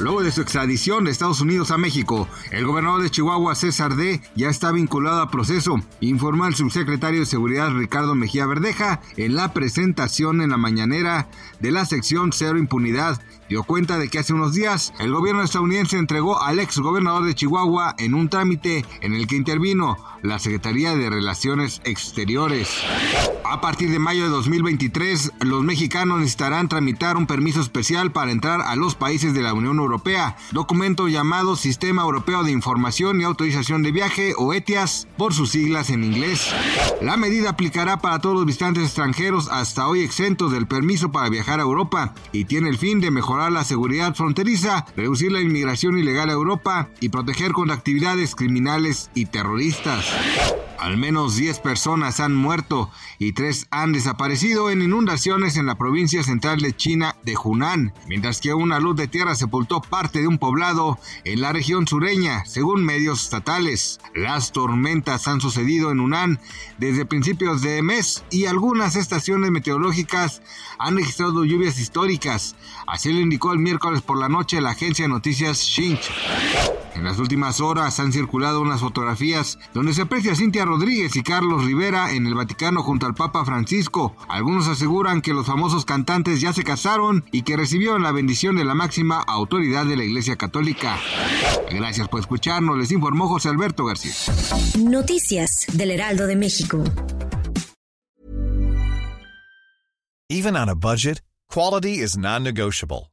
Luego de su extradición de Estados Unidos a México, el gobernador de Chihuahua, César D., ya está vinculado a proceso, informó el subsecretario de Seguridad Ricardo Mejía Verdeja en la presentación en la mañanera de la sección Cero Impunidad. Dio cuenta de que hace unos días el gobierno estadounidense entregó al ex gobernador de Chihuahua en un trámite en el que intervino la Secretaría de Relaciones Exteriores. A partir de mayo de 2023, los mexicanos necesitarán tramitar un permiso especial para entrar a los países de la Unión Europea, documento llamado Sistema Europeo de Información y Autorización de Viaje o ETIAS por sus siglas en inglés. La medida aplicará para todos los visitantes extranjeros hasta hoy exentos del permiso para viajar a Europa y tiene el fin de mejorar la seguridad fronteriza, reducir la inmigración ilegal a Europa y proteger contra actividades criminales y terroristas. Al menos 10 personas han muerto y 3 han desaparecido en inundaciones en la provincia central de China de Hunan, mientras que una luz de tierra sepultó parte de un poblado en la región sureña, según medios estatales. Las tormentas han sucedido en Hunan desde principios de mes y algunas estaciones meteorológicas han registrado lluvias históricas. Así lo indicó el miércoles por la noche la agencia de noticias Shinch. En las últimas horas han circulado unas fotografías donde se aprecia a Cintia Rodríguez y Carlos Rivera en el Vaticano junto al Papa Francisco. Algunos aseguran que los famosos cantantes ya se casaron y que recibieron la bendición de la máxima autoridad de la Iglesia Católica. Gracias por escucharnos, les informó José Alberto García. Noticias del Heraldo de México. Even on a budget, quality is non-negotiable.